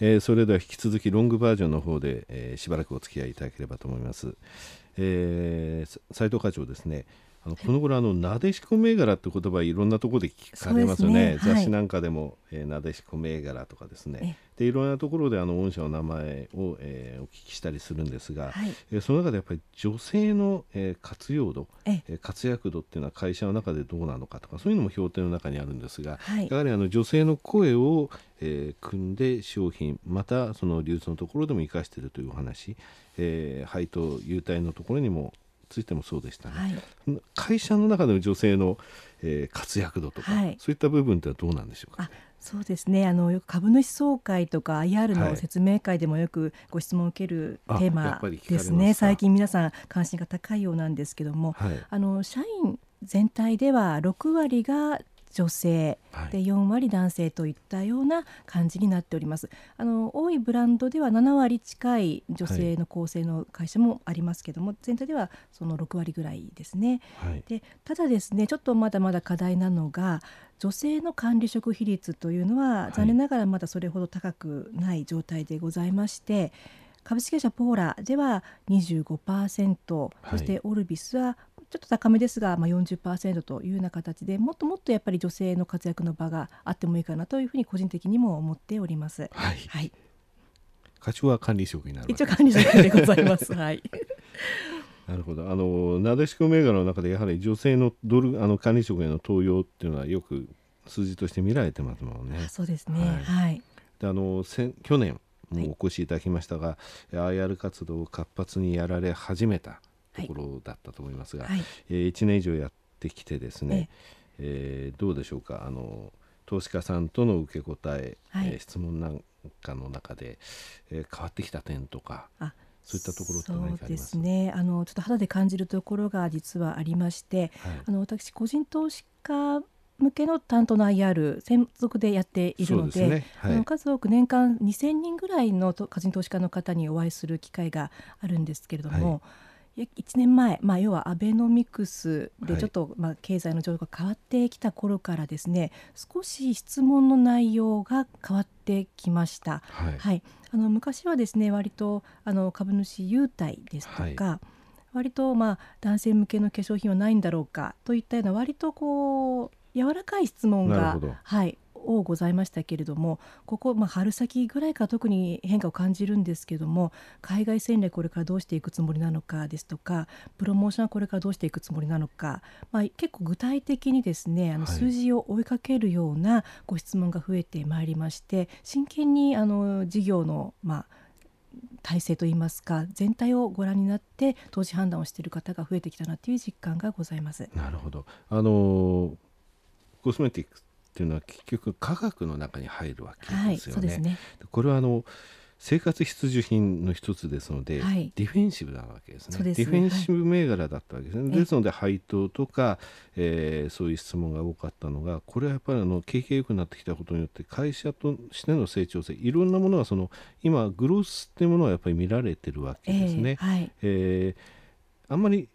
えー、それでは引き続きロングバージョンの方で、えー、しばらくお付き合いいただければと思います。えー、斉藤課長ですねあのこの頃あのなでしこ銘柄って言葉いろんなところで聞かれますよね、ね、雑誌なんかでも、えー、なでしこ銘柄とかですね。でいろんなところであの御社の名前を、えー、お聞きしたりするんですが、はい、えー、その中でやっぱり女性の、えー、活用度、えー、活躍度っていうのは会社の中でどうなのかとかそういうのも評定の中にあるんですが、はい、やはりあの女性の声を、えー、組んで商品またその流通のところでも生かしているというお話、えー、配当優待のところにもついてもそうでしたね、はい、会社の中での女性の、えー、活躍度とか、はい、そういった部分ってどうなんでしょうか、そうですね。あのよく株主総会とか IR の説明会でもよくご質問を受けるテーマですね、最近皆さん関心が高いようなんですけども、はい、あの社員全体では6割が女性で4割男性といったような感じになっております。あの多いブランドでは7割近い女性の構成の会社もありますけども、はい、全体ではその6割ぐらいですね。はい、でただですねちょっとまだまだ課題なのが女性の管理職比率というのは残念ながらまだそれほど高くない状態でございまして。株式会社ポーラでは25%、はい、そしてオルビスはちょっと高めですが、まあ、40%というような形でもっともっとやっぱり女性の活躍の場があってもいいかなというふうに個人的にも思っております。はい、はい、課長は管理職になる一応管理職でございます。はい。なるほど。あのなでしこ銘柄の中でやはり女性のドルあの管理職への登用っていうのはよく数字として見られてますもんね。そうですね。はい。はい、であの去年もお越しいただきましたが、はい、IR 活動を活発にやられ始めたところだったと思いますが、はい、えー、1年以上やってきてですね、ええ。ー、どうでしょうか？あの投資家さんとの受け答え、はい、えー、質問なんかの中で、えー、変わってきた点とかそういったところって何かあります？そうですね。あのちょっと肌で感じるところが実はありまして、はい、あの私個人投資家向けの担当の IR 専属でやっているので、ね。はい、あの数多く年間2000人ぐらいの個人投資家の方にお会いする機会があるんですけれども、はい1年前、まあ、要はアベノミクスでちょっと、まあ、経済の状況が変わってきた頃からですね少し質問の内容が変わってきました。はい、はい、あの昔はですね割とあの株主優待ですとか、はい。割とまあ男性向けの化粧品はないんだろうかといったような割とこう柔らかい質問が、はい、多ございましたけれどもここ、まあ、春先ぐらいから特に変化を感じるんですけども海外戦略これからどうしていくつもりなのかですとかプロモーションはこれからどうしていくつもりなのか、まあ、結構具体的にですねあの数字を追いかけるようなご質問が増えてまいりまして真剣にあの事業の、まあ、体制といいますか全体をご覧になって投資判断をしている方が増えてきたなという実感がございます。なるほどあのコスメティックっていうのは結局科学の中に入るわけですよね。はい、ねこれはあの生活必需品の一つですので、はい、ディフェンシブなわけですね。すディフェンシブ銘柄だったわけですね。はい、ですので配当とか、えー、そういう質問が多かったのがこれはやっぱりあの景気が良くなってきたことによって会社としての成長性いろんなものがその今グロースっていうものはやっぱり見られてるわけですね。えーはい、えー、あんまり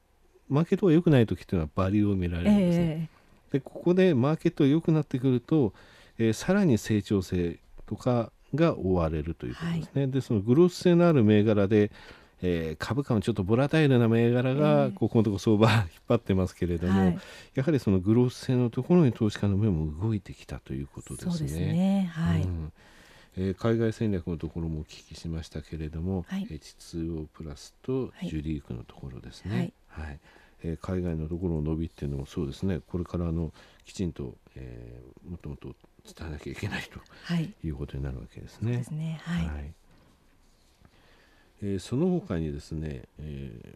マーケットが良くない時っていうのはバリューを見られるんですね。えーでここでマーケットが良くなってくると、えー、さらに成長性とかが追われるということですね。はい、でそのグロース性のある銘柄で、えー、株価のちょっとボラタイルな銘柄がここのところ相場引っ張ってますけれども、はい、やはりそのグロース性のところに投資家の目も動いてきたということですね。すね。はい、うん。えー、海外戦略のところもお聞きしましたけれども、はい、H2O プラスとジュリークのところですね。はい、はいえー、海外のところの伸びっていうのもそうですね。これからあのきちんと、えー、もっともっと伝えなきゃいけないと、はい、いうことになるわけですね。ですね。はい、はい、えー、その他にですね、え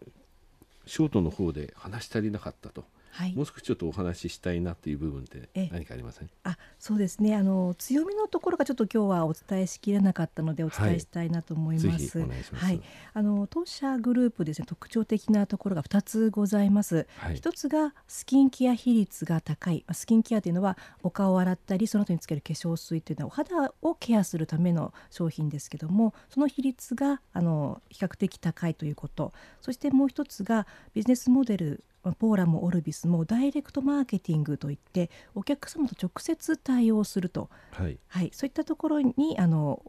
ー、ショートの方で話し足りなかったとはい、もう少しちょっとお話ししたいなっていう部分って何かありません？あそうですね。あの強みのところがちょっと今日はお伝えしきれなかったのでお伝えしたいなと思います。はい、はい、あの当社グループですね特徴的なところが2つございます。はい、1つがスキンケア比率が高い。スキンケアというのはお顔を洗ったりその後につける化粧水というのはお肌をケアするための商品ですけどもその比率があの比較的高いということ。そしてもう一つがビジネスモデルポーラもオルビスもダイレクトマーケティングといってお客様と直接対応すると、はい、はい、そういったところにあの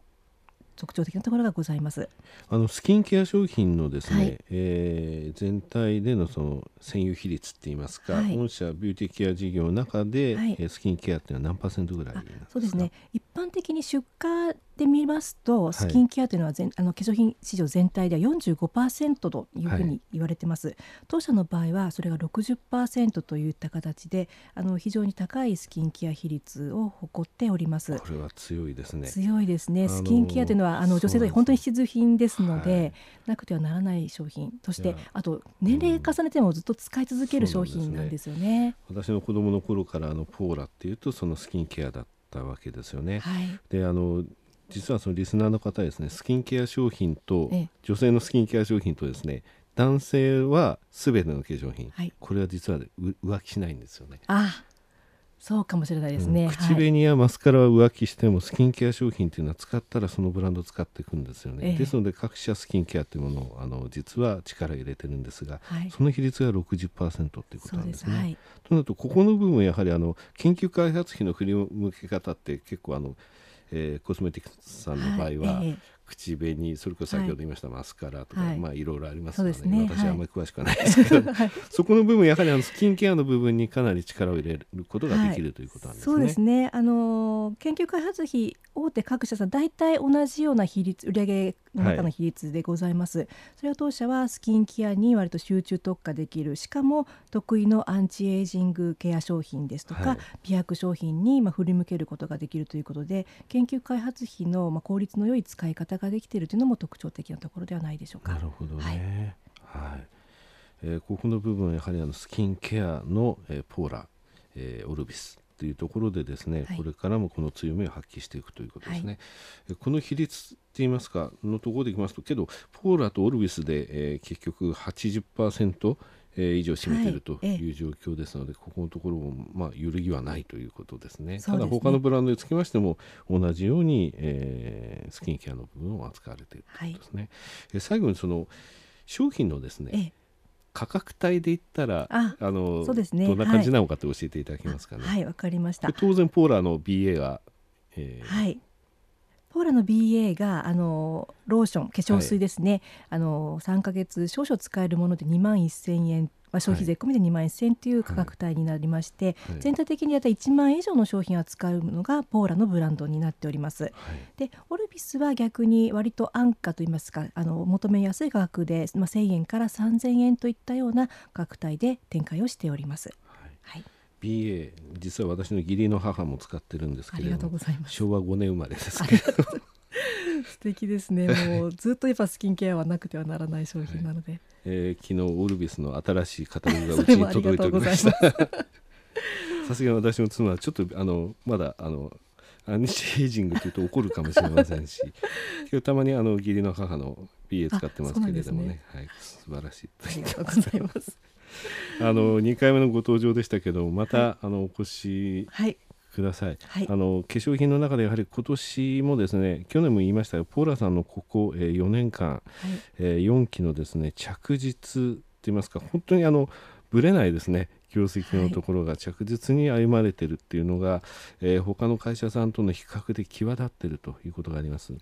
特徴的なところがございます。あのスキンケア商品のですね、はい、えー、全体でのその占有比率って言いますか、はい、御社ビューティーケア事業の中で、はい、スキンケアっていうのは何パーセントぐらいそうですね。一般的に出荷で見ますとスキンケアというのは全、はい、あの化粧品市場全体では45%というふうに言われてます、はい、当社の場合はそれが60%といった形であの非常に高いスキンケア比率を誇っております。これは強いですね。強いですね。スキンケアというのはあの女性で本当に必需品ですので、はい、なくてはならない商品。そしてあと年齢重ねてもずっと使い続ける商品なんですよね。ね、私の子供の頃からあのポーラっていうとそのスキンケアだったわけですよね、はい、であの実はそのリスナーの方ですねスキンケア商品と女性のスキンケア商品とですね男性はすべての化粧品、はい、これは実は浮気しないんですよね。あそうかもしれないですね、うん、口紅やマスカラは浮気してもスキンケア商品っていうのは使ったらそのブランドを使っていくんですよね、ええ、ですので各社スキンケアっていうものをあの実は力入れてるんですが、はい、その比率が60%っていうことなんですね。す。はい、となるとここの部分やはりあの研究開発費の振り向け方って結構あのえー、コスメティクスさんの場合は、はい。えー、口紅それこそ先ほど言いましたマスカラとか、はい、まあいろいろありますからね、ね、私はあんまり詳しくはないですけど、はい、そこの部分やはりあのスキンケアの部分にかなり力を入れることができる、ということなんですね。そうですね。あの研究開発費大手各社さん大体同じような比率売上の中の比率でございます、はい、それを当社はスキンケアに割と集中特化できるしかも得意のアンチエイジングケア商品ですとか、はい、美白商品にまあ振り向けることができるということで研究開発費のまあ効率の良い使い方ができているというのも特徴的なところではないでしょうか。なるほどね、はい、はい、えー、ここの部分やはりあのスキンケアの、えー、ポーラ、えー、オルビスというところでですね、はい、これからもこの強みを発揮していくということですね。はい、この比率って言いますかのところでいきますとけどポーラとオルビスで、えー、結局80%えー、以上占めているという状況ですので、はい、ここのところも、まあ、揺るぎはないということですね。すねただ他のブランドにつきましても同じように、えー、スキンケアの部分を扱われているということですね。はい、最後にその商品のですね、価格帯で言ったらあのそうです、ね、どんな感じなのかって教えていただけますかね。はいわ、かりました。当然ポーラの BA が、えー、はいポーラの BA があのローション化粧水ですね、はい、あの3か月少々使えるもので2万1000円まあ、消費税込みで2万1000円という価格帯になりまして、はい、全体的にやった1万円以上の商品を扱うのがポーラのブランドになっております。はい、でオルビスは逆に割と安価といいますかあの求めやすい価格で、まあ、1000円から3000円といったような価格帯で展開をしております。はい BA 実は私の義理の母も使ってるんですけれども昭和5年生まれですけど 素敵ですね。もうずっとやっぱスキンケアはなくてはならない商品なので、はい、えー、昨日オルビスの新しいカタログがうちに届いておりました。さすがに私の妻はちょっとあのまだあのアンチエイジングというと怒るかもしれませんし 今日たまにあの義理の母の BA 使ってますけれどもね、ね、はい、素晴らしいありがとうございます。あの2回目のご登場でしたけどまた、はい、あのお越しください、はい、あの化粧品の中でやはり今年もですね去年も言いましたがポーラさんのここ、えー、4年間、はい。えー、4期のですね着実といいますか本当にあのぶれないですね業績のところが着実に歩まれてるっていうのが、はい、えー、他の会社さんとの比較で際立ってるということがあります。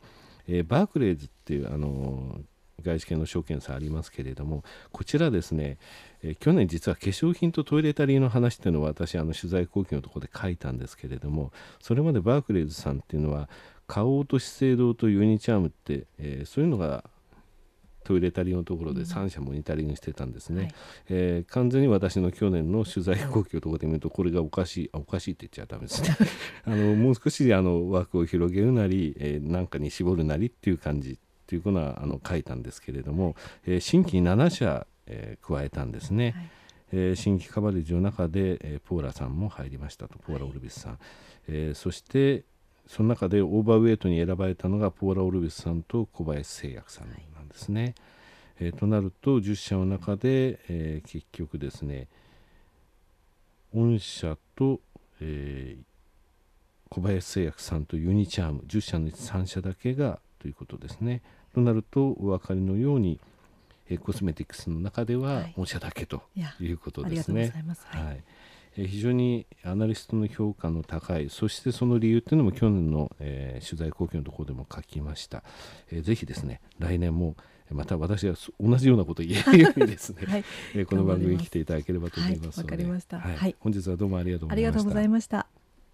えー、バークレーズっていうあの外資系の証券差ありますけれどもこちらですね、えー、去年実は化粧品とトイレタリーの話っていうのを私あの取材後期のところで書いたんですけれどもそれまでバークレーズさんっていうのは花王と資生堂とユニチャームって、えー、そういうのがトイレタリーのところで3社モニタリングしてたんですね、はい、えー、完全に私の去年の取材後期のところで見るとこれがおかしいあおかしいって言っちゃダメですね。あのもう少しあの枠を広げるなり、えー、なんかに絞るなりっていう感じというのはあの書いたんですけれども、えー、新規7社、えー、加えたんですね。はい、えー、新規カバレッジの中で、えー、ポーラさんも入りましたとポーラ・オルビスさん、はい、えー、そしてその中でオーバーウェイトに選ばれたのがポーラ・オルビスさんと小林製薬さんですね。はい、えー、となると10社の中で、えー、結局ですね御社と、えー、小林製薬さんとユニチャーム10社のうち3社だけがということですね。となるとお分かりのように、えコスメティクスの中では御社だけということですね。はい非常にアナリストの評価の高いそしてその理由っていうのも去年の、えー、取材後期のところでも書きました、えー、ぜひですね来年もまた私は同じようなことを言えるようにですね、はい、えー、この番組に来ていただければと思いますので、はい、はい、本日はどうもありがとうございました。ありがとうございました。